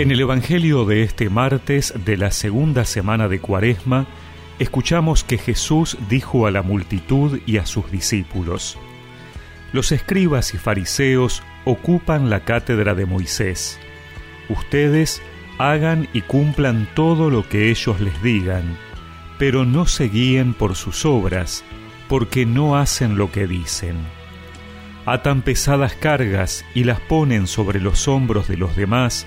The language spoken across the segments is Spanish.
En el Evangelio de este martes de la segunda semana de Cuaresma, escuchamos que Jesús dijo a la multitud y a sus discípulos, Los escribas y fariseos ocupan la cátedra de Moisés. Ustedes hagan y cumplan todo lo que ellos les digan, pero no se guíen por sus obras, porque no hacen lo que dicen. Atan pesadas cargas y las ponen sobre los hombros de los demás,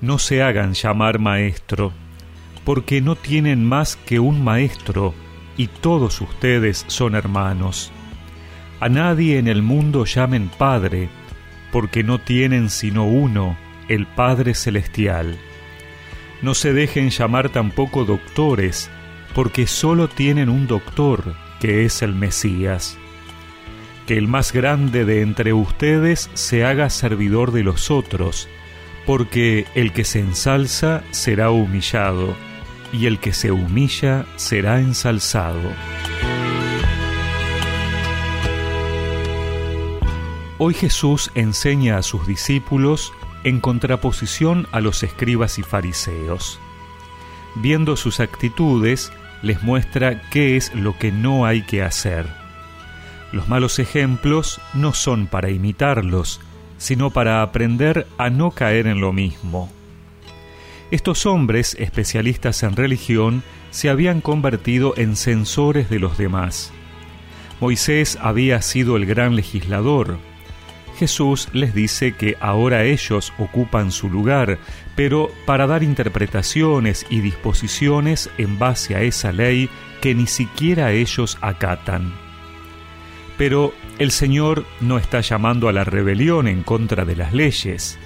no se hagan llamar maestro, porque no tienen más que un maestro, y todos ustedes son hermanos. A nadie en el mundo llamen Padre, porque no tienen sino uno, el Padre Celestial. No se dejen llamar tampoco doctores, porque solo tienen un doctor, que es el Mesías. Que el más grande de entre ustedes se haga servidor de los otros, porque el que se ensalza será humillado, y el que se humilla será ensalzado. Hoy Jesús enseña a sus discípulos en contraposición a los escribas y fariseos. Viendo sus actitudes, les muestra qué es lo que no hay que hacer. Los malos ejemplos no son para imitarlos, sino para aprender a no caer en lo mismo. Estos hombres, especialistas en religión, se habían convertido en censores de los demás. Moisés había sido el gran legislador. Jesús les dice que ahora ellos ocupan su lugar, pero para dar interpretaciones y disposiciones en base a esa ley que ni siquiera ellos acatan. Pero el Señor no está llamando a la rebelión en contra de las leyes.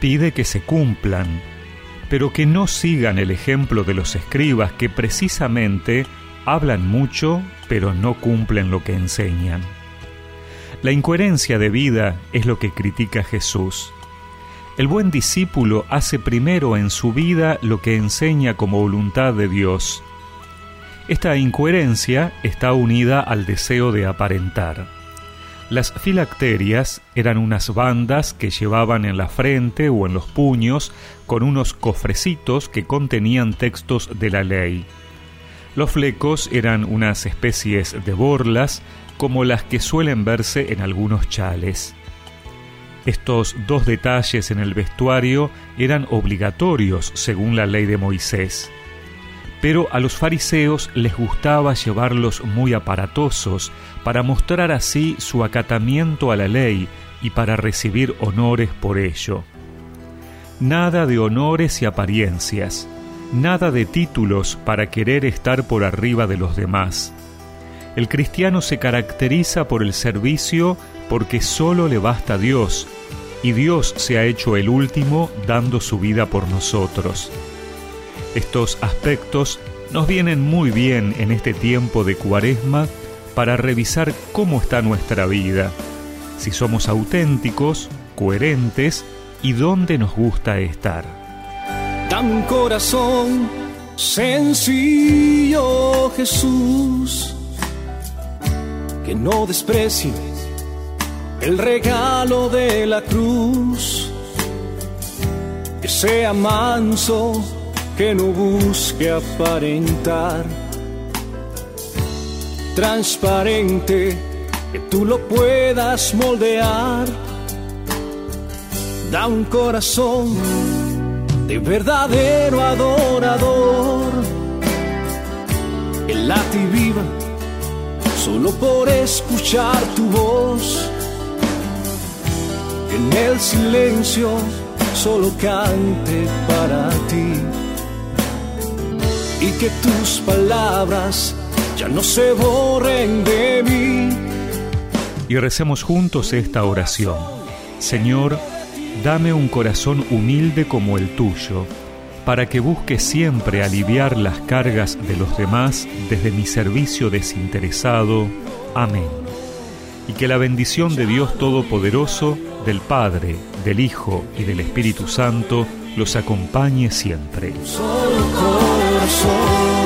Pide que se cumplan, pero que no sigan el ejemplo de los escribas que precisamente hablan mucho, pero no cumplen lo que enseñan. La incoherencia de vida es lo que critica Jesús. El buen discípulo hace primero en su vida lo que enseña como voluntad de Dios, esta incoherencia está unida al deseo de aparentar. Las filacterias eran unas bandas que llevaban en la frente o en los puños con unos cofrecitos que contenían textos de la ley. Los flecos eran unas especies de borlas como las que suelen verse en algunos chales. Estos dos detalles en el vestuario eran obligatorios según la ley de Moisés pero a los fariseos les gustaba llevarlos muy aparatosos para mostrar así su acatamiento a la ley y para recibir honores por ello. Nada de honores y apariencias, nada de títulos para querer estar por arriba de los demás. El cristiano se caracteriza por el servicio porque solo le basta a Dios, y Dios se ha hecho el último dando su vida por nosotros. Estos aspectos nos vienen muy bien en este tiempo de cuaresma para revisar cómo está nuestra vida, si somos auténticos, coherentes y dónde nos gusta estar. Dan corazón sencillo Jesús, que no desprecie el regalo de la cruz, que sea manso que no busque aparentar. Transparente, que tú lo puedas moldear. Da un corazón de verdadero adorador. El late y viva solo por escuchar tu voz. En el silencio solo cante para ti y que tus palabras ya no se borren de mí. Y recemos juntos esta oración. Señor, dame un corazón humilde como el tuyo, para que busque siempre aliviar las cargas de los demás desde mi servicio desinteresado. Amén. Y que la bendición de Dios Todopoderoso, del Padre, del Hijo y del Espíritu Santo los acompañe siempre. Solo corazón.